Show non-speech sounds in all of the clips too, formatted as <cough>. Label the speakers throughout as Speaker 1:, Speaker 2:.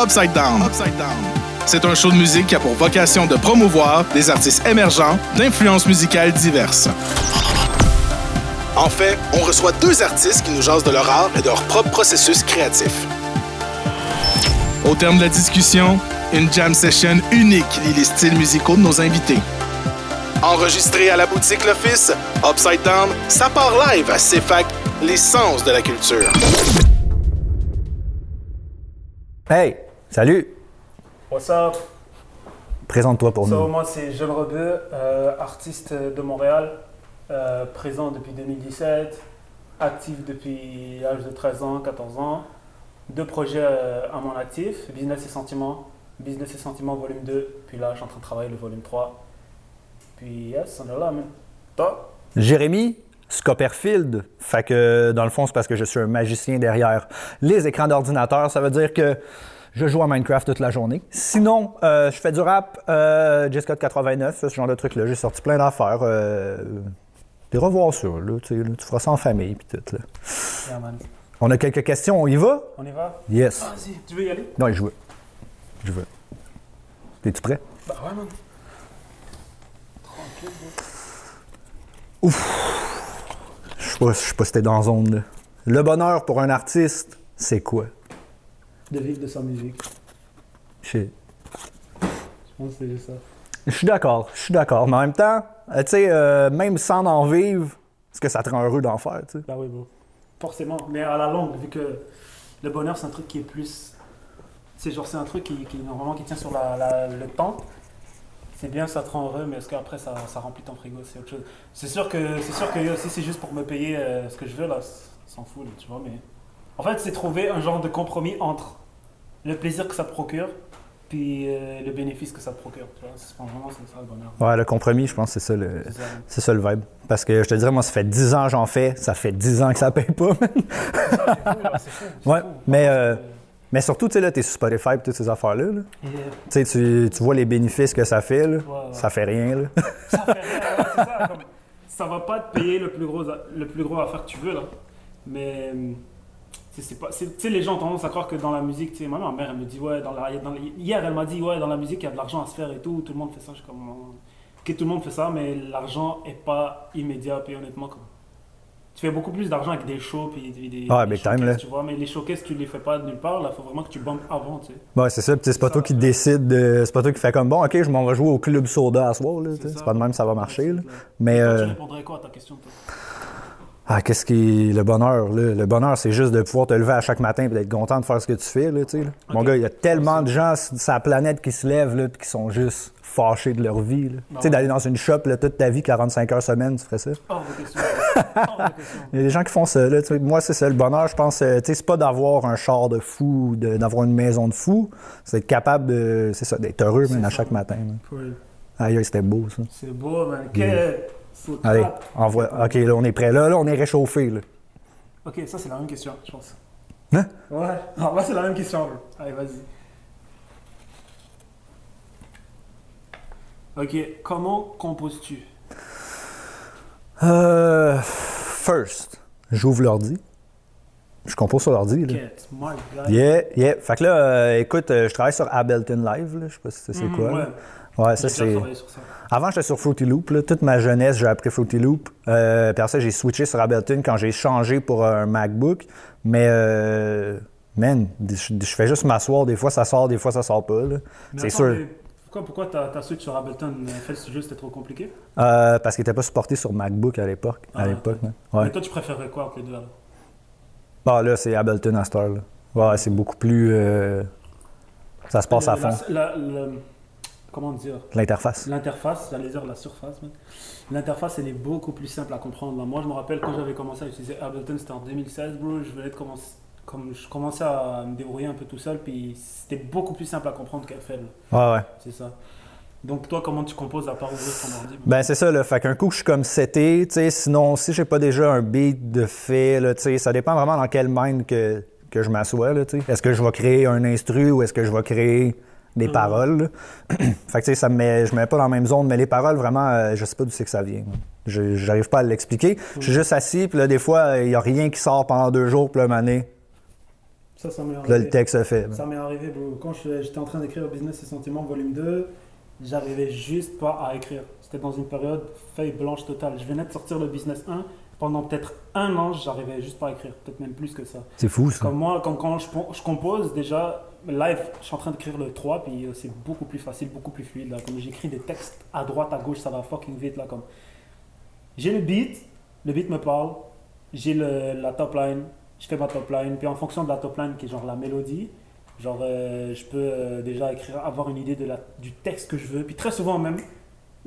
Speaker 1: Upside Down. C'est un show de musique qui a pour vocation de promouvoir des artistes émergents d'influences musicales diverses. En fait, on reçoit deux artistes qui nous jasent de leur art et de leur propre processus créatif. Au terme de la discussion, une jam session unique lie les styles musicaux de nos invités. Enregistré à la boutique L'Office, Upside Down, ça part live à CFAC, l'essence de la culture.
Speaker 2: Hey, salut!
Speaker 3: What's up?
Speaker 2: Présente-toi pour
Speaker 3: So,
Speaker 2: nous.
Speaker 3: moi, c'est Jeune Rebeu, euh, artiste de Montréal, euh, présent depuis 2017, actif depuis l'âge de 13 ans, 14 ans. Deux projets euh, à mon actif, Business et Sentiments, Business et Sentiments volume 2, puis là, je suis en train de travailler le volume 3. Puis, yes, on est là, man. Toi?
Speaker 2: Jérémy Scopperfield. Fait que, dans le fond, c'est parce que je suis un magicien derrière les écrans d'ordinateur. Ça veut dire que je joue à Minecraft toute la journée. Sinon, euh, je fais du rap, euh, Jessica de 89, ce genre de trucs-là. J'ai sorti plein d'affaires. Euh, puis revoir ça, là, tu tu feras ça en famille, puis tout. Là.
Speaker 3: Yeah.
Speaker 2: On a quelques questions, on y va?
Speaker 3: On y va?
Speaker 2: Yes.
Speaker 3: Vas-y, tu veux y aller?
Speaker 2: Non, je veux. Je veux. T'es-tu prêt?
Speaker 3: Bah ouais, man. Tranquille, bro.
Speaker 2: Je sais pas, je sais pas si t'es dans la zone, là. Le bonheur pour un artiste, c'est quoi?
Speaker 3: De vivre de sa musique.
Speaker 2: Je
Speaker 3: pense que c'est juste ça.
Speaker 2: Je suis d'accord, je suis d'accord. Mais en même temps, euh, tu sais, euh, même sans en vivre, est-ce que ça te rend heureux d'en faire, tu sais?
Speaker 3: Bah oui, bro. Forcément. Mais à la longue, vu que le bonheur, c'est un truc qui est plus. C'est genre, c'est un truc qui, qui, normalement qui tient sur la, la- le temps. C'est bien, ça te rend heureux, mais est-ce qu'après ça, ça remplit ton frigo C'est autre chose. C'est sûr que c'est sûr que si c'est juste pour me payer euh, ce que je veux, là, s'en fout, là, tu vois. Mais en fait, c'est trouver un genre de compromis entre le plaisir que ça te procure puis euh, le bénéfice que ça te procure. Tu vois, c'est vraiment c'est ça le bonheur.
Speaker 2: Ouais, le compromis, je pense c'est ça le,
Speaker 3: C'est ça.
Speaker 2: c'est ça le vibe. Parce que je te dirais, moi, ça fait 10 ans que j'en fais, ça fait 10 ans que ça paye pas.
Speaker 3: C'est fou. c'est
Speaker 2: Ouais,
Speaker 3: fou.
Speaker 2: mais, euh, Mais surtout, tu sais, là, t'es sur Spotify et toutes ces affaires-là. là.
Speaker 3: Euh,
Speaker 2: Tu vois les bénéfices que ça fait, là.
Speaker 3: Ouais, ouais.
Speaker 2: Ça fait rien, là.
Speaker 3: Ça fait rien, c'est ça. Comme, ça va pas te payer le plus gros, le plus gros affaire que tu veux là. Mais c'est- pas, tu les gens ont tendance à croire que dans la musique, tu sais, moi, ma mère elle me dit ouais, dans la, dans la- hier elle m'a dit ouais, dans la musique il y a de l'argent à se faire et tout, tout le monde fait ça. Je suis comme ok, tout le monde fait ça, mais l'argent est pas immédiat. Puis honnêtement, comme, tu fais beaucoup plus d'argent avec des shows puis des, des,
Speaker 2: Ah,
Speaker 3: des
Speaker 2: big time, là.
Speaker 3: tu vois. Mais les showcases tu les fais pas de nulle part. Là, faut vraiment que tu bombes avant, tu sais.
Speaker 2: Ouais, c'est ça. C'est pas toi qui décide, de- c'est pas toi qui fais comme bon, ok, je m'en vais jouer au club soda à soir, là. tu. C'est pas de même que ça va marcher, là. Mais,
Speaker 3: tu
Speaker 2: euh,
Speaker 3: répondrais quoi à ta question toi?
Speaker 2: Ah, qu'est-ce qui. Le bonheur, là. Le bonheur, c'est juste de pouvoir te lever à chaque matin et d'être content de faire ce que tu fais, là, tu sais. Mon gars, il y a tellement de gens sur sa planète qui se lèvent, là, qui sont juste fâchés de leur vie, là. Tu sais, d'aller dans une shop, là, toute ta vie, 45 heures semaine, tu ferais ça?
Speaker 3: De question. <laughs>
Speaker 2: Il y a des gens qui font ça. Là, tu sais. moi, c'est ça. Le bonheur, je pense, euh, tu sais, c'est pas d'avoir un char de fou, d'avoir une maison de fou. C'est d'être capable de. C'est ça, d'être heureux man, à chaque matin.
Speaker 3: Cool.
Speaker 2: Aïe, c'était beau, ça.
Speaker 3: C'est beau, man. Quel... Faut
Speaker 2: Allez,
Speaker 3: trap.
Speaker 2: envoie. OK, là, on est prêt. Là, là, on est réchauffé. Là.
Speaker 3: Ok, ça c'est la même question, je pense.
Speaker 2: Hein?
Speaker 3: Ouais. <laughs> Non, là c'est la même question. Allez, vas-y. Ok, comment composes-tu?
Speaker 2: Euh, first, j'ouvre l'ordi. Je compose sur l'ordi. Là. Yeah, yeah. Fait que là, euh, écoute, euh, je travaille sur Ableton Live. Là. Je sais pas si tu sais
Speaker 3: Mhm,
Speaker 2: quoi.
Speaker 3: ouais.
Speaker 2: Ouais, ça, c'est. Avant, j'étais sur Fruity Loop. là. Toute ma jeunesse, j'ai appris Fruity Loop. Euh, puis après ça, j'ai switché sur Ableton quand j'ai changé pour un MacBook. Mais, euh, man, je, je fais juste m'asseoir. Des fois, ça sort, des fois, ça sort pas. C'est sûr.
Speaker 3: mais Pourquoi, pourquoi t'as t'as switch sur Ableton? Fait ce jeu c'était trop compliqué?
Speaker 2: Euh, parce qu'il n'était pas supporté sur MacBook à l'époque.
Speaker 3: Ah,
Speaker 2: à l'époque,
Speaker 3: ok.
Speaker 2: man. Ouais.
Speaker 3: Mais toi tu préférais quoi entre les deux alors?
Speaker 2: Bah, là, c'est Ableton à cette heure, là. Ouais, c'est beaucoup plus. euh, ça se passe à
Speaker 3: Le-
Speaker 2: fond.
Speaker 3: la- la- le- Comment dire?
Speaker 2: L'interface.
Speaker 3: L'interface, j'allais dire la surface. L'interface, elle est beaucoup plus simple à comprendre. Moi, je me rappelle quand j'avais commencé à utiliser Ableton, c'était en 2016, bro. Je venais de commencer, comme je commençais à me débrouiller un peu tout seul, puis c'était beaucoup plus simple à comprendre qu'FL.
Speaker 2: Ouais, ouais.
Speaker 3: C'est ça. Donc, toi, comment tu composes à part ouvrir ton ordi?
Speaker 2: Ben c'est ça, là. Fait qu'un coup, je suis comme seté, tu sais, sinon, si j'ai pas déjà un beat de fait, tu sais, ça dépend vraiment dans quel mind que, que je m'assois, tu sais. Est-ce que je vais créer un instru ou est-ce que je vais créer des
Speaker 3: Mhm.
Speaker 2: paroles? <clears throat> Fait que, ça me met, je me mets pas dans la même zone, mais les paroles, vraiment, euh, je sais pas d'où c'est que ça vient. Je, j'arrive pas à l'expliquer. Je suis juste assis, puis là, des fois, il y a rien qui sort pendant deux jours, puis là, mané,
Speaker 3: Ça, ça m'est
Speaker 2: Là,
Speaker 3: arrivé.
Speaker 2: le texte se fait.
Speaker 3: Ça m'est arrivé, bro. Quand j'étais en train d'écrire Business et Sentiments volume 2, j'arrivais juste pas à écrire. C'était dans une période feuille blanche totale. Je venais de sortir le Business 1. Pendant peut-être un an, j'arrivais juste pas à écrire. Peut-être même plus que ça.
Speaker 2: C'est fou, ça.
Speaker 3: Comme moi, comme quand je compose, déjà, live, je suis en train d'écrire le 3, puis euh, c'est beaucoup plus facile, beaucoup plus fluide. Comme j'écris des textes à droite, à gauche, ça va fucking vite. Là, comme... J'ai le beat, le beat me parle, j'ai la top line, je fais ma top line, puis en fonction de la top line, qui est genre la mélodie, genre euh, je peux euh, déjà écrire, avoir une idée de la, du texte que je veux. Puis très souvent même,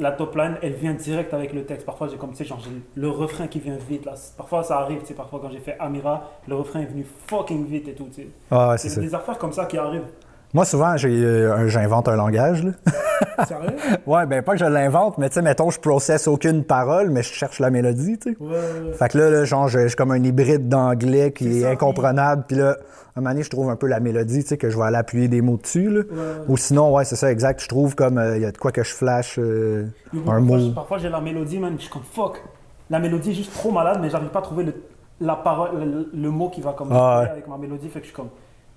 Speaker 3: la top line, elle vient direct avec le texte. Parfois, j'ai comme, tu sais, genre, le refrain qui vient vite. Là. Parfois, ça arrive, tu sais, parfois, quand j'ai fait Amira, le refrain est venu fucking vite et tout, tu sais.
Speaker 2: Ah, ouais, c'est
Speaker 3: des affaires comme ça qui arrivent.
Speaker 2: Moi, souvent, euh, un- j'invente un langage. Là. <laughs>
Speaker 3: Sérieux?
Speaker 2: Ouais, ben pas que je l'invente, mais tu sais, mettons, je processe aucune parole, mais je cherche la mélodie, tu sais.
Speaker 3: Ouais, ouais, ouais.
Speaker 2: Fait que là, là, genre, j'ai j'ai comme un hybride d'anglais qui est incomprenable. Puis là, un moment donné, je trouve un peu la mélodie, tu sais, que je vais aller appuyer des mots dessus. Là.
Speaker 3: Ouais.
Speaker 2: Ou sinon, ouais, c'est ça, exact. Je trouve comme euh, il y a de quoi que je flash euh, un
Speaker 3: parfois,
Speaker 2: mot.
Speaker 3: je- Parfois, j'ai la mélodie, man, je suis comme fuck. La mélodie est juste trop malade, mais j'arrive pas à trouver le, la parole, le, le mot qui va comme
Speaker 2: Ah,
Speaker 3: avec ma mélodie. Fait que je suis comme,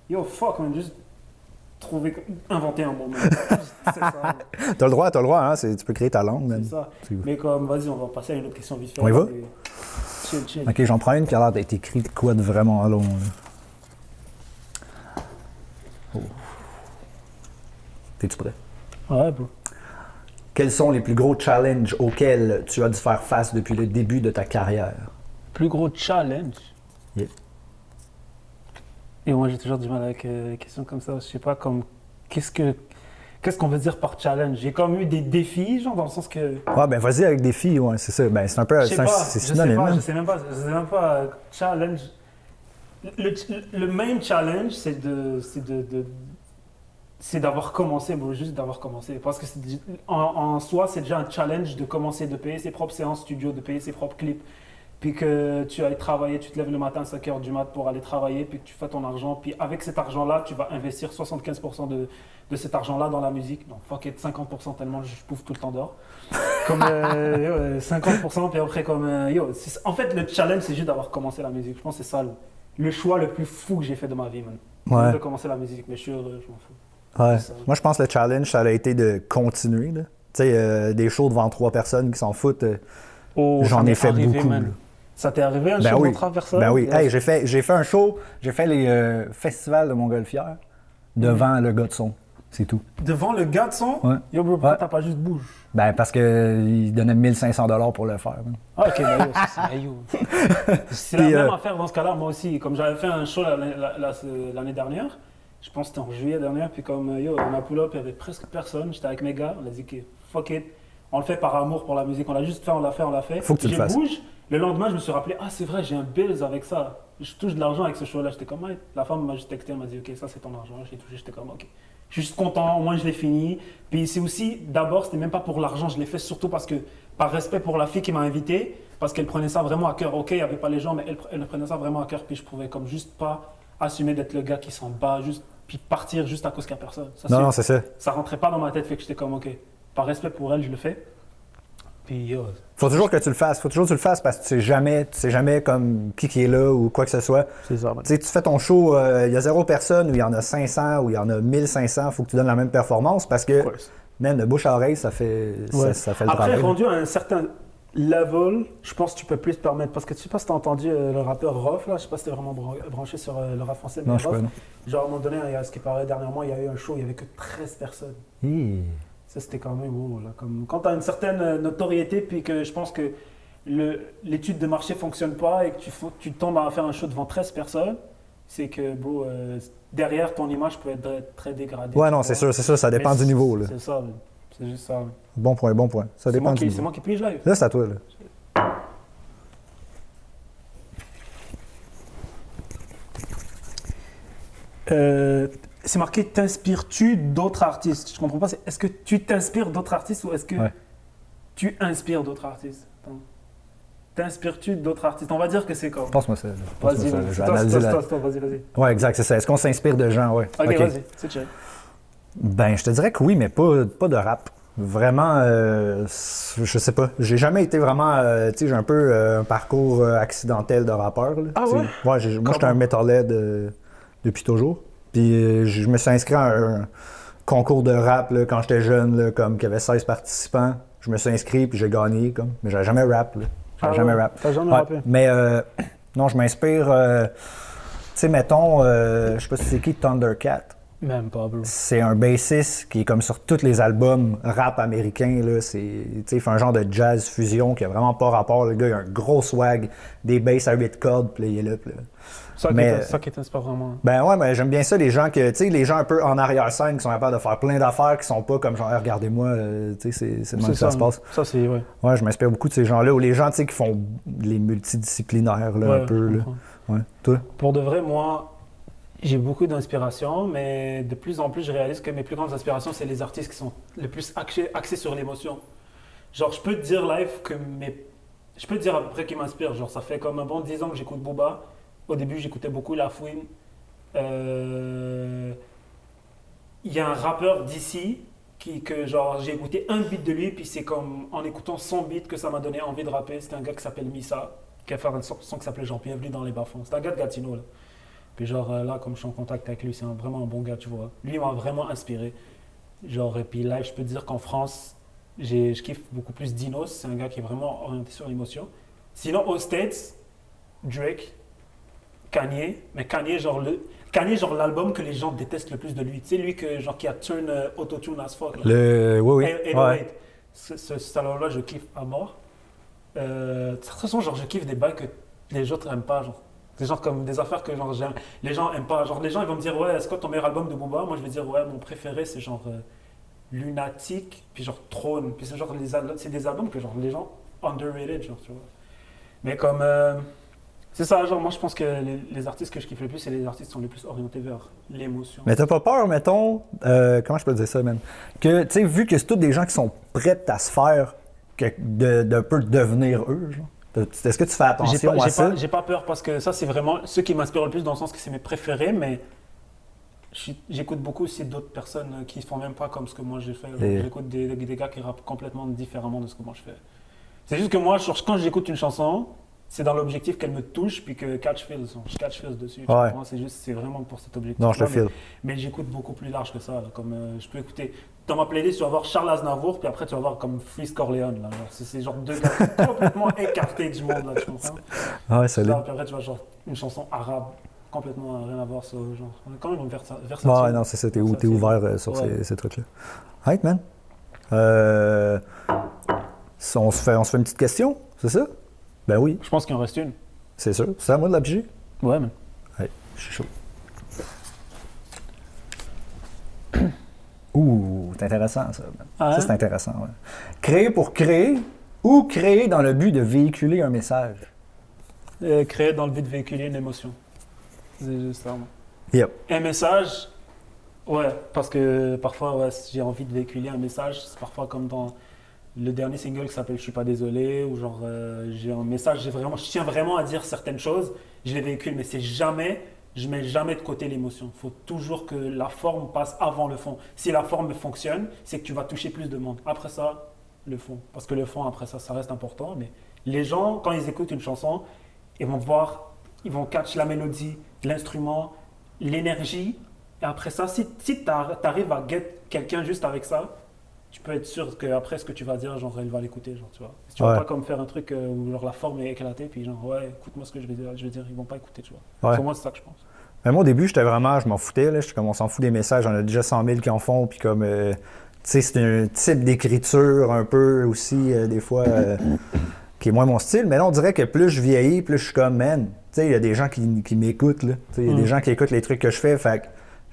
Speaker 3: yo, fuck, man, juste trouver, inventer un mot. <laughs> ça, man.
Speaker 2: T'as le droit, t'as le droit, hein. c'est- Tu peux créer ta langue.
Speaker 3: C'est ça. Mais comme, vas-y, on va passer à une autre question vite fait.
Speaker 2: On y va?
Speaker 3: Et- Chill, chill.
Speaker 2: Ok, j'en prends une qui a l'air d'être écrite quoi de vraiment long. Oh. T'es-tu prêt?
Speaker 3: Ouais, bro.
Speaker 2: Quels sont les plus gros challenges auxquels tu as dû faire face depuis le début de ta carrière?
Speaker 3: Plus gros challenge?
Speaker 2: Yeah.
Speaker 3: Et moi, j'ai toujours du mal avec euh, les questions comme ça. Je sais pas, comme, qu'est-ce que, qu'est-ce qu'on veut dire par challenge? J'ai comme eu des défis, genre, dans le sens que.
Speaker 2: Ouais, ben vas-y avec des filles, ouais, c'est ça. Ben, c'est un peu. C'est synonyme. hein.
Speaker 3: je sais même pas, je sais même pas, euh, challenge. Le, le main challenge, c'est de, c'est de, de- c'est d'avoir commencé, bon, juste d'avoir commencé. Parce que en, en soi, c'est déjà un challenge de commencer, de payer ses propres séances studio, de payer ses propres clips. Puis que tu ailles travailler, tu te lèves le matin à 5 h du mat pour aller travailler, puis que tu fais ton argent. Puis avec cet argent-là, tu vas investir 75% de, de cet argent-là dans la musique. Donc, fuck it, 50% tellement je pouffe tout le temps dehors. <laughs> Comme euh, yo, euh, 50%, puis après, comme. euh, yo, en fait, le challenge, c'est juste d'avoir commencé la musique. Je pense que c'est ça le, le choix le plus fou que j'ai fait de ma vie, man.
Speaker 2: Ouais.
Speaker 3: De commencer la musique, mais je suis heureux, je m'en fous.
Speaker 2: Ouais.
Speaker 3: Ça.
Speaker 2: Moi, je pense que le challenge, ça a été de continuer. là. Tu sais, euh, des shows devant trois personnes qui s'en foutent, euh,
Speaker 3: Oh,
Speaker 2: j'en ai fait
Speaker 3: arrivé,
Speaker 2: beaucoup.
Speaker 3: man. Ça t'est arrivé un
Speaker 2: Ben
Speaker 3: show
Speaker 2: oui.
Speaker 3: contre personne?
Speaker 2: Ben oui. Hey, j'ai fait, j'ai fait un show, j'ai fait les euh, festivals de Montgolfière devant le gars de son. C'est tout.
Speaker 3: Devant le gars de son?
Speaker 2: Ouais.
Speaker 3: Yo, bro, pourquoi
Speaker 2: Ouais.
Speaker 3: t'as pas juste bouge?
Speaker 2: Ben, parce qu'il donnait 1500 dollars pour le faire.
Speaker 3: Ah, ok, ben yo, c'est <laughs> la même
Speaker 2: euh,
Speaker 3: affaire dans ce cas-là, moi aussi. Comme j'avais fait un show la- la- la- l'année dernière, je pense que c'était en juillet dernier, puis comme euh, yo, on a pull up, il y avait presque personne. J'étais avec mes gars, on a dit que fuck it. On le fait par amour pour la musique. On l'a juste fait, on l'a fait, on l'a fait.
Speaker 2: Faut que tu le fasses.
Speaker 3: bouge. Le lendemain, je me suis rappelé, ah, c'est vrai, j'ai un bills avec ça. Je touche de l'argent avec ce show-là. J'étais comme, ouais. la femme m'a juste texté, elle m'a dit, ok, ça c'est ton argent. J'ai touché, j'étais comme, ok. Je suis juste content, au moins je l'ai fini. Puis c'est aussi, d'abord, c'était même pas pour l'argent, je l'ai fait surtout parce que, par respect pour la fille qui m'a invité, parce qu'elle prenait ça vraiment à cœur. Ok, il n'y avait pas les gens, mais elle, elle prenait ça vraiment à cœur. Puis je pouvais comme juste pas assumer d'être le gars qui s'en bat, juste, puis partir juste à cause qu'il n'y a personne. Ça,
Speaker 2: Non, non, c'est ça.
Speaker 3: ça rentrait pas dans ma tête, fait que j'étais comme, ok, par respect pour elle, je le fais. Puis yo,
Speaker 2: Faut toujours que tu le fasses. Faut toujours que tu le fasses parce que tu sais jamais, tu sais jamais comme qui qui est là ou quoi que ce soit.
Speaker 3: c'est ça.
Speaker 2: Tu sais, tu fais ton show, euh, il y a zéro personne ou il y en a 500 ou il y en a 1500, faut que tu donnes la même performance parce que, même de bouche à oreille, ça fait, ça-
Speaker 3: Ouais.
Speaker 2: ça, fait le
Speaker 3: Après,
Speaker 2: travail.
Speaker 3: rendu à un certain level, je pense que tu peux plus te permettre. Parce que tu sais pas si t'as entendu euh, le rappeur Rof, là, je sais pas si t'es vraiment bran- branché sur euh, le rap français, mais
Speaker 2: Non,
Speaker 3: Rof,
Speaker 2: pas.
Speaker 3: genre à un moment donné, a ce qui paraît dernièrement, il y a eu un show, il y avait que 13 personnes.
Speaker 2: Hi.
Speaker 3: Ça, c'était quand même beau. Là. Comme, quand tu as une certaine euh, notoriété, puis que je pense que l'étude de marché fonctionne pas et que tu, faut- tu tombes à faire un show devant 13 personnes, c'est que, bro, euh, derrière ton image peut être très dégradée.
Speaker 2: Ouais, non, c'est sûr, c'est sûr, ça dépend
Speaker 3: Mais
Speaker 2: du niveau.
Speaker 3: C'est ça, c'est juste ça.
Speaker 2: Bon point, bon point. Ça
Speaker 3: C'est
Speaker 2: dépend
Speaker 3: moi,
Speaker 2: du
Speaker 3: qui-
Speaker 2: niveau.
Speaker 3: c'est moi qui pige live.
Speaker 2: Là, c'est à toi. Là.
Speaker 3: Euh, c'est marqué T'inspires-tu d'autres artistes? Je comprends pas. c'est Est-ce que tu t'inspires d'autres artistes ou est-ce que
Speaker 2: Ouais.
Speaker 3: tu inspires d'autres artistes? T'inspires-tu d'autres artistes? On va dire que c'est comme. Vas-y, vas-y.
Speaker 2: Je vais
Speaker 3: toi, c'est toi, vas-y, vas-y.
Speaker 2: Ouais, exact, c'est ça. Est-ce qu'on s'inspire de gens? Ouais.
Speaker 3: Ok, vas-y, c'est chill.
Speaker 2: Ben, je te dirais que oui, mais pas, pas de rap. Vraiment, euh, je sais pas. J'ai jamais été vraiment. euh, tu sais, j'ai un peu euh, un parcours accidentel de rappeur. là.
Speaker 3: Ah ouais?
Speaker 2: Moi, j'étais un metalhead. depuis toujours. Puis euh, je me suis inscrit à un concours de rap là, quand j'étais jeune, là, comme qu'il y avait 16 participants. Je me suis inscrit puis j'ai gagné, comme. Mais j'avais jamais rap. là. J'avais
Speaker 3: Ah
Speaker 2: jamais rap.
Speaker 3: T'as jamais
Speaker 2: Ouais.
Speaker 3: rappé?
Speaker 2: Mais euh, non, je m'inspire. euh, tu sais, mettons, euh, je sais pas si c'est qui Thundercat.
Speaker 3: Même pas, bro.
Speaker 2: C'est un bassiste qui est comme sur tous les albums rap américains. Là. C'est, tu sais, il fait un genre de jazz fusion qui a vraiment pas rapport. Le gars, il a un gros swag, des basses à 8 cordes, puis là, il est là. puis là.
Speaker 3: Ça qui
Speaker 2: Mais-
Speaker 3: est- ça qui t'inspire vraiment.
Speaker 2: Ben ouais, mais j'aime bien ça, les gens que, tu sais, les gens un peu en arrière-scène qui sont capables de faire plein d'affaires qui sont pas comme genre, Hey, regardez-moi, euh, tu sais, c'est, même que ça, se passe.
Speaker 3: Ça, c'est, ouais.
Speaker 2: Ouais, je m'inspire beaucoup de ces gens-là, ou les gens, tu sais, qui font les multidisciplinaires, là,
Speaker 3: Ouais,
Speaker 2: un peu, là. Ouais. Toi?
Speaker 3: Pour de vrai, moi, j'ai beaucoup d'inspiration, mais de plus en plus, je réalise que mes plus grandes inspirations, c'est les artistes qui sont le plus axés, axés sur l'émotion. Genre, je peux te dire live que mes... Je peux te dire à peu près qui m'inspire. Genre, ça fait comme un bon 10 ans que j'écoute Booba. Au début, j'écoutais beaucoup La Fouine. Euh, Il y a un rappeur d'ici qui, que genre, j'ai écouté un beat de lui, puis c'est comme en écoutant son beat que ça m'a donné envie de rapper. C'est un gars qui s'appelle Missa, qui a fait un son qui s'appelait genre Bienvenue dans les bas-fonds. C'est un gars de Gatineau, là. Puis genre euh, là, comme je suis en contact avec lui, c'est vraiment un bon gars, tu vois. Lui, m'a vraiment inspiré. Genre, et puis là, je peux dire qu'en France, je kiffe beaucoup plus Dinos. C'est un gars qui est vraiment orienté sur l'émotion. Sinon, aux States, Drake, Kanye. Mais Kanye, genre le... Kanye, genre l'album que les gens détestent le plus de lui. Tu sais, lui que, genre, qui a turn euh, autotune as fuck. là.
Speaker 2: Le. Oui, oui.
Speaker 3: Et-
Speaker 2: ouais.
Speaker 3: Ce, ce, cet album-là, je kiffe à mort. Euh, de toute façon, genre, je kiffe des bails que les autres n'aiment pas. Genre. Des gens comme des affaires que genre, j'aime- les gens aiment pas. Genre, les gens ils vont me dire, ouais, est-ce que ton meilleur album de Booba? Moi, je vais dire, ouais, mon préféré, c'est genre euh, Lunatic, puis genre Throne. Puis c'est genre, les c'est des albums que genre, les gens underrated, genre, tu vois. Mais comme. euh, c'est ça, genre, moi, je pense que les, les artistes que je kiffe le plus, c'est les artistes qui sont les plus orientés vers l'émotion.
Speaker 2: Mais t'as pas peur, mettons, euh, comment je peux dire ça, man? Que, tu sais, vu que c'est tous des gens qui sont prêts à se faire, que de, d'un peu devenir eux, genre. Est-ce que tu fais attention
Speaker 3: pas,
Speaker 2: à ça?
Speaker 3: j'ai pas peur parce que ça, c'est vraiment ceux qui m'inspirent le plus dans le sens que c'est mes préférés, mais j'écoute beaucoup aussi d'autres personnes qui font même pas comme ce que moi j'ai fait.
Speaker 2: Et-
Speaker 3: J'écoute des, des- gars qui rappent complètement différemment de ce que moi je fais. C'est juste que moi, quand j'écoute une chanson, c'est dans l'objectif qu'elle me touche puis que catch feels, je catch feels dessus.
Speaker 2: Ouais.
Speaker 3: C'est juste, c'est vraiment pour cet objectif.
Speaker 2: Non, je te
Speaker 3: mais, j'écoute beaucoup plus large que ça. là, comme euh, je peux écouter. Dans ma playlist, tu vas voir Charles Aznavour, puis après tu vas voir comme Freeze Corleone. Là, c'est, c'est genre deux gars <laughs> complètement écartés du monde là, tu comprends?
Speaker 2: Ah ouais, solide.
Speaker 3: puis après, tu vois, genre, une chanson arabe, complètement rien à voir, genre, on est quand même versa versatile.
Speaker 2: Ouais, non, c'est ça, t'es, ouvert euh, sur
Speaker 3: Ouais.
Speaker 2: ces, ces trucs-là. Right, man. Euh, on, se fait, on se fait une petite question, c'est ça? Ben oui,
Speaker 3: Je pense qu'il en reste une.
Speaker 2: c'est sûr. C'est à moi de la piger?
Speaker 3: Ouais, mais.
Speaker 2: Ouais, je suis chaud. <coughs> Ouh, c'est intéressant ça.
Speaker 3: Ah,
Speaker 2: Ça, c'est intéressant. ouais. Créer pour créer ou créer dans le but de véhiculer un message.
Speaker 3: Euh, créer dans le but de véhiculer une émotion. C'est juste ça. moi.
Speaker 2: Yep.
Speaker 3: Un message, ouais, parce que parfois, ouais, si j'ai envie de véhiculer un message, c'est parfois comme dans le dernier single qui s'appelle Je suis pas désolé, ou genre, euh, j'ai un message, vraiment, je tiens vraiment à dire certaines choses, je les véhicule, mais c'est jamais, je mets jamais de côté l'émotion. Il faut toujours que la forme passe avant le fond. Si la forme fonctionne, c'est que tu vas toucher plus de monde. Après ça, le fond. Parce que le fond, après ça, ça reste important, mais les gens, quand ils écoutent une chanson, ils vont voir, ils vont catch la mélodie, l'instrument, l'énergie. Et après ça, si, si tu arrives à get quelqu'un juste avec ça, tu peux être sûr qu'après ce que tu vas dire, genre, elle va l'écouter, genre, tu vois. Si tu
Speaker 2: Ouais.
Speaker 3: vas pas comme faire un truc euh, où genre, la forme est éclatée, puis genre, ouais, écoute-moi ce que je vais dire, je vais dire, ils vont pas écouter, tu vois.
Speaker 2: Ouais.
Speaker 3: Pour moi, c'est ça que je pense.
Speaker 2: Mais moi, au début, j'étais vraiment, je m'en foutais. Là. J'étais comme, on s'en fout des messages. On a déjà 100 000 qui en font. Puis comme, euh, tu sais, c'est un type d'écriture un peu aussi, euh, des fois, euh, qui est moins mon style. Mais là, on dirait que plus je vieillis, plus je suis comme, man, tu sais, il y a des gens qui, qui m'écoutent. là. Tu sais, Il y a
Speaker 3: Mm.
Speaker 2: des gens qui écoutent les trucs que je fais. Fait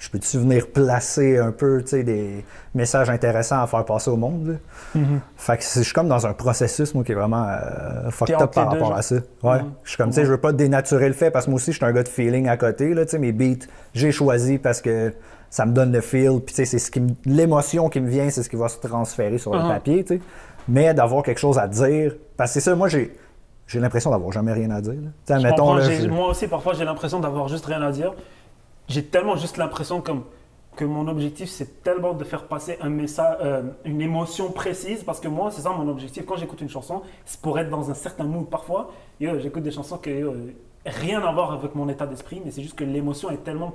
Speaker 2: je peux-tu venir placer un peu, des messages intéressants à faire passer au monde? là? Fait que je suis comme dans un processus, moi, qui est vraiment euh, fucked up par
Speaker 3: deux,
Speaker 2: rapport
Speaker 3: genre?
Speaker 2: à ça. Ouais.
Speaker 3: Mhm.
Speaker 2: Je suis comme, tu sais, je veux pas dénaturer le fait parce que moi aussi, je suis un gars de feeling à côté. Là, mes beats, j'ai choisi parce que ça me donne le feel. Puis, tu sais, c'est ce qui l'émotion qui me vient, c'est ce qui va se transférer sur le
Speaker 3: Mhm.
Speaker 2: papier. Mais d'avoir quelque chose à dire, parce que c'est ça, moi, j'ai, j'ai l'impression d'avoir jamais rien à dire. là. Là,
Speaker 3: Moi aussi, parfois, j'ai l'impression d'avoir juste rien à dire. J'ai tellement juste l'impression comme que mon objectif, c'est tellement de faire passer un message, euh, une émotion précise, parce que moi, c'est ça mon objectif. Quand j'écoute une chanson, c'est pour être dans un certain mood. Parfois, j'écoute des chansons qui n'ont rien à voir avec mon état d'esprit, mais c'est juste que l'émotion est tellement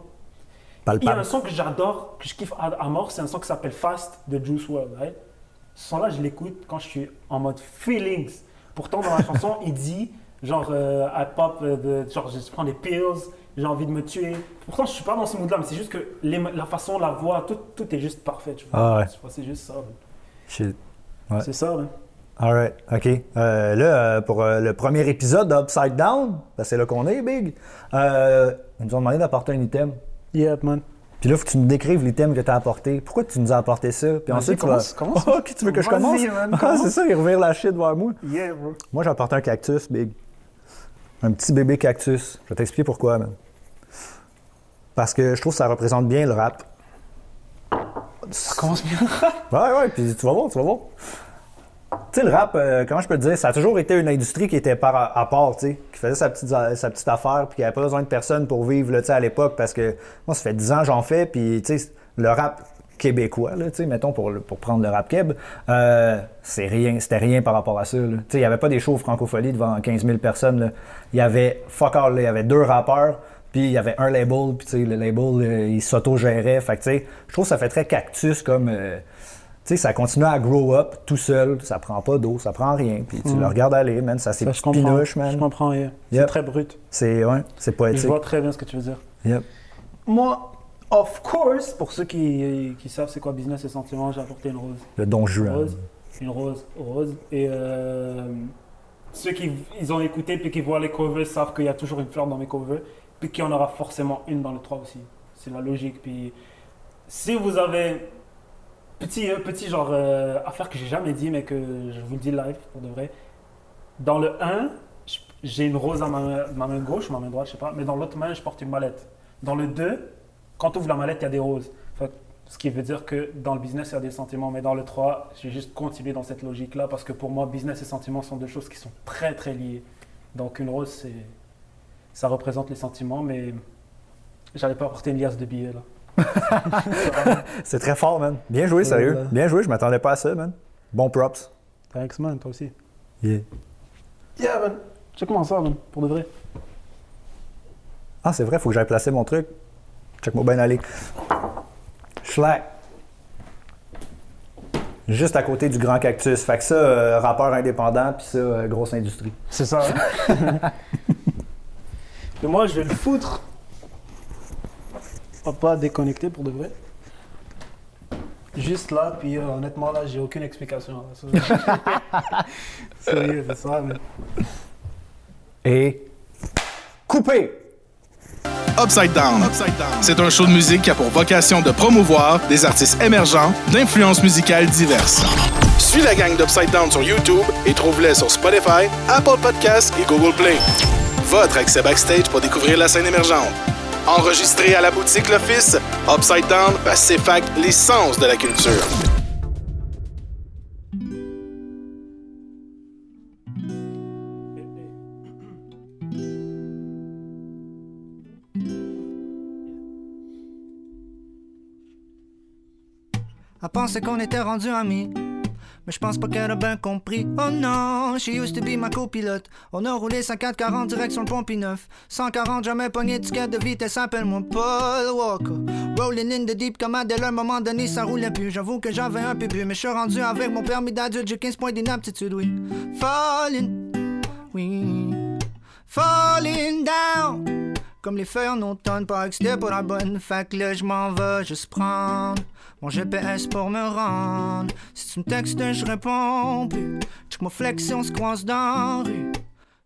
Speaker 3: Il y a un son que j'adore, que je kiffe à, à mort, c'est un son qui s'appelle Fast de Juice WRLD. right? Ce son-là, je l'écoute quand je suis en mode feelings. Pourtant, dans la <laughs> chanson, il dit genre euh, I pop, euh, de, genre je prends des pills, j'ai envie de me tuer. Pourtant, je suis pas dans ce mood-là, mais c'est juste que les- la façon, la voix, tout, tout est juste parfait. Tu vois.
Speaker 2: Ah ouais.
Speaker 3: C'est juste ça.
Speaker 2: Shit. Ouais.
Speaker 3: C'est ça. man.
Speaker 2: Alright, OK. Euh, là, euh, pour euh, le premier épisode d'Upside Down, ben, c'est là qu'on est, Big. Euh, ils nous ont demandé d'apporter un item.
Speaker 3: Yeah, man.
Speaker 2: Puis là, faut que tu nous décrives l'item que tu as apporté. Pourquoi tu nous as apporté ça? Puis ensuite, tu vas...
Speaker 3: commence.
Speaker 2: Oh, <laughs> ok, tu veux que je commence? <laughs> Ah,
Speaker 3: commence.
Speaker 2: c'est ça, il revient la shit vers moi.
Speaker 3: Yeah, bro.
Speaker 2: Moi, j'ai apporté un cactus, Big. Un petit bébé cactus. Je vais t'expliquer pourquoi, man. Parce que je trouve que ça représente bien le rap.
Speaker 3: Ça commence bien. <laughs>
Speaker 2: Ouais, ouais, puis tu vas voir, tu vas voir. Tu sais, le rap, euh, comment je peux te dire, ça a toujours été une industrie qui était par à, part, tu sais, qui faisait sa petite, sa petite affaire, puis qui n'avait pas besoin de personne pour vivre, tu sais, à l'époque, parce que moi, ça fait 10 ans que j'en fais, puis, tu sais, le rap québécois, là, tu sais, mettons, pour, pour prendre le rap keb, euh, c'est rien, c'était rien par rapport à ça. Tu sais, il n'y avait pas des shows francophonie devant 15 000 personnes, là. Il y avait, fuck all, là, il y avait deux rappeurs, puis il y avait un label, puis, tu sais, le label, euh, il s'auto-gérait, fait que, tu sais, je trouve que ça fait très cactus comme... euh, tu sais, ça continue à grow up tout seul, ça prend pas d'eau, ça prend rien. Puis tu
Speaker 3: Mm.
Speaker 2: le regardes aller, man, ça
Speaker 3: Ça, je comprends. Je yeah. C'est
Speaker 2: Yep.
Speaker 3: très brut.
Speaker 2: C'est ouais, c'est
Speaker 3: Je
Speaker 2: poétique.
Speaker 3: vois très bien ce que tu veux dire.
Speaker 2: Yep.
Speaker 3: Moi, of course, pour ceux qui, qui savent c'est quoi business et sentiments, j'ai apporté une rose.
Speaker 2: Le don juan.
Speaker 3: Rose. Une rose, rose. Et euh, ceux qui ils ont écouté puis qui voient les covers savent qu'il y a toujours une fleur dans mes covers, puis qu'il y en aura forcément une dans le 3 aussi. C'est la logique. Puis si vous avez petit, euh, petit genre euh, affaire que j'ai jamais dit mais que je vous le dis live pour de vrai. Dans le 1, j- j'ai une rose à ma, main- ma main gauche, ma main droite, je sais pas, mais dans l'autre main, je porte une mallette. Dans le 2, quand tu ouvres la mallette, il y a des roses. Que ce qui veut dire que dans le business, il y a des sentiments, mais dans le 3, j'ai juste continué dans cette logique-là parce que pour moi, business et sentiments sont deux choses qui sont très très liées. Donc une rose, c'est ça représente les sentiments, mais j'allais pas apporter une liasse de billets là. <laughs>
Speaker 2: C'est très fort, man. Bien joué, sérieux. Bien joué, je m'attendais pas à ça, man. Bon props.
Speaker 3: Thanks man, toi aussi.
Speaker 2: Yeah.
Speaker 3: Yeah man, check comment ça man, pour de vrai.
Speaker 2: Ah, c'est vrai, faut que j'aille placer mon truc. Check-moi bien aller. Schlack. Juste à côté du grand cactus. Fait que ça, euh, rappeur indépendant, puis ça, euh, grosse industrie.
Speaker 3: C'est ça. <laughs> Et moi, je vais le foutre. On va pas déconnecter pour de vrai. Juste là, puis euh, honnêtement, là, j'ai aucune explication. <laughs> Sérieux, c'est ça. mais-
Speaker 2: Et. Coupé!
Speaker 1: Upside Down. C'est un show de musique qui a pour vocation de promouvoir des artistes émergents d'influences musicales diverses. Suis la gang d'Upside Down sur YouTube et trouve-les sur Spotify, Apple Podcasts et Google Play. Votre accès backstage pour découvrir la scène émergente. Enregistré à la boutique L'Office, Upside Down Pacifac l'essence de la culture.
Speaker 4: Elle pensait qu'on était rendu amis. Mais je pense pas qu'elle a bien compris. Oh non, she used to be ma copilote. On a roulé 5440 direction le pont P9. 140, jamais pogné de de vitesse, appelle-moi Paul Walker. Rolling in the deep comme Adèle, à un moment donné, ça roulait plus. J'avoue que j'avais un peu bu, mais je suis rendu avec mon permis d'adulte, j'ai 15 points d'inaptitude, oui. Falling, oui. Falling down. Comme les feuilles en automne, pas que pour la bonne. Fait que là, je m'en vais juste prendre mon GPS pour me rendre. Si tu me textes, je réponds plus. Check mon flex et on se croise dans la rue.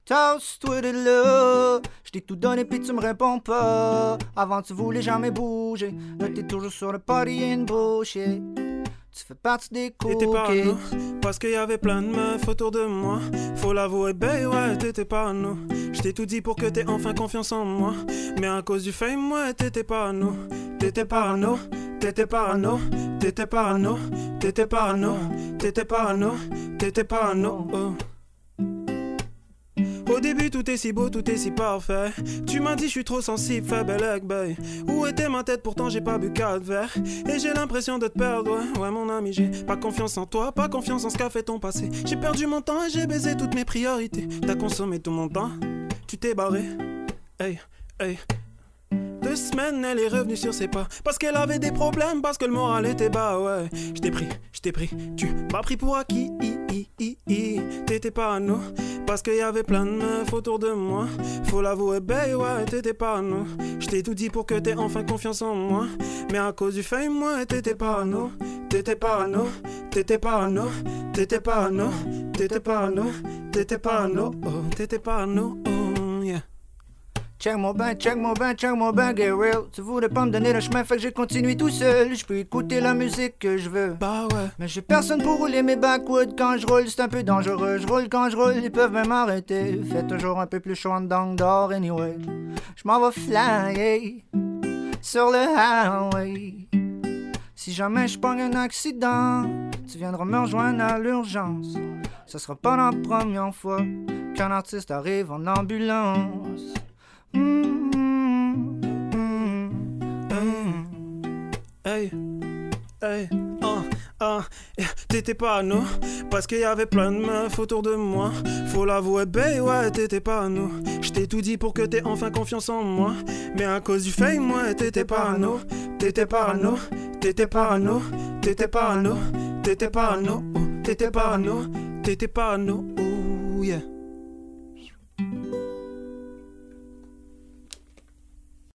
Speaker 4: Toast, toi de là. Je t'ai tout donné puis tu me réponds pas. Avant, tu voulais jamais bouger. Là, t'es toujours sur le party and bullshit. Tu fais partie des cool
Speaker 5: T'étais parano,
Speaker 4: kids.
Speaker 5: parce qu'il y avait plein de meufs autour de moi. Faut l'avouer, babe, ouais, t'étais parano. Je t'ai tout dit pour que t'aies enfin confiance en moi. Mais à cause du fame, ouais, t'étais parano. T'étais parano, t'étais parano, t'étais parano, t'étais parano, t'étais parano, t'étais parano. oh. Au début, tout est si beau, tout est si parfait. Tu m'as dit, je suis trop sensible, faible leg, boy. Où était ma tête, pourtant j'ai pas bu quatre verres. Et j'ai l'impression de te perdre, ouais, ouais, mon ami, j'ai pas confiance en toi, pas confiance en ce qu'a fait ton passé. J'ai perdu mon temps et j'ai baisé toutes mes priorités. T'as consommé tout mon temps, tu t'es barré. Hey, hey.
Speaker 3: Deux semaines, elle est revenue sur ses pas. Parce qu'elle avait des problèmes, parce que le moral était bas, ouais. Je t'ai pris, je t'ai pris, tu m'as pris pour acquis. T'étais pas nous, parce qu'il y avait plein de meufs autour de moi. Faut l'avouer, babe, ouais, t'étais nous. Je t'ai tout dit pour que t'aies enfin confiance en moi. Mais à cause du fame, moi, t'étais pas nous. T'étais nous, t'étais nous, t'étais nous, t'étais nous, t'étais nous, oh, t'étais pas nous, oh.
Speaker 4: Check mon bain, check mon bain, check mon bain, get real. Tu voulais pas me donner le chemin, fait que j'ai continué tout seul. Je peux écouter la musique que je veux.
Speaker 3: Bah ouais.
Speaker 4: Mais j'ai personne pour rouler mes backwoods quand je roule, c'est un peu dangereux. Je roule quand je roule, ils peuvent même arrêter. Fait toujours un peu plus chaud en dedans d'or, anyway. Je m'en vais flyer sur le highway. Si jamais je pogne un accident, tu viendras me rejoindre à l'urgence. Ce sera pas la première fois qu'un artiste arrive en ambulance. Mm, mm, mm,
Speaker 3: ah, ah, t'étais pas à nous, parce qu'il y avait plein de meufs autour de moi. Faut l'avouer, babe, ouais, t'étais pas à nous. J't'ai tout dit pour que t'aies enfin confiance en moi. Mais à cause du fame, moi, t'étais pas à nous. T'étais pas à nous, t'étais pas à nous, t'étais pas à nous, t'étais pas à nous, oh, t'étais pas à nous, t'étais pas à nous, oh yeah.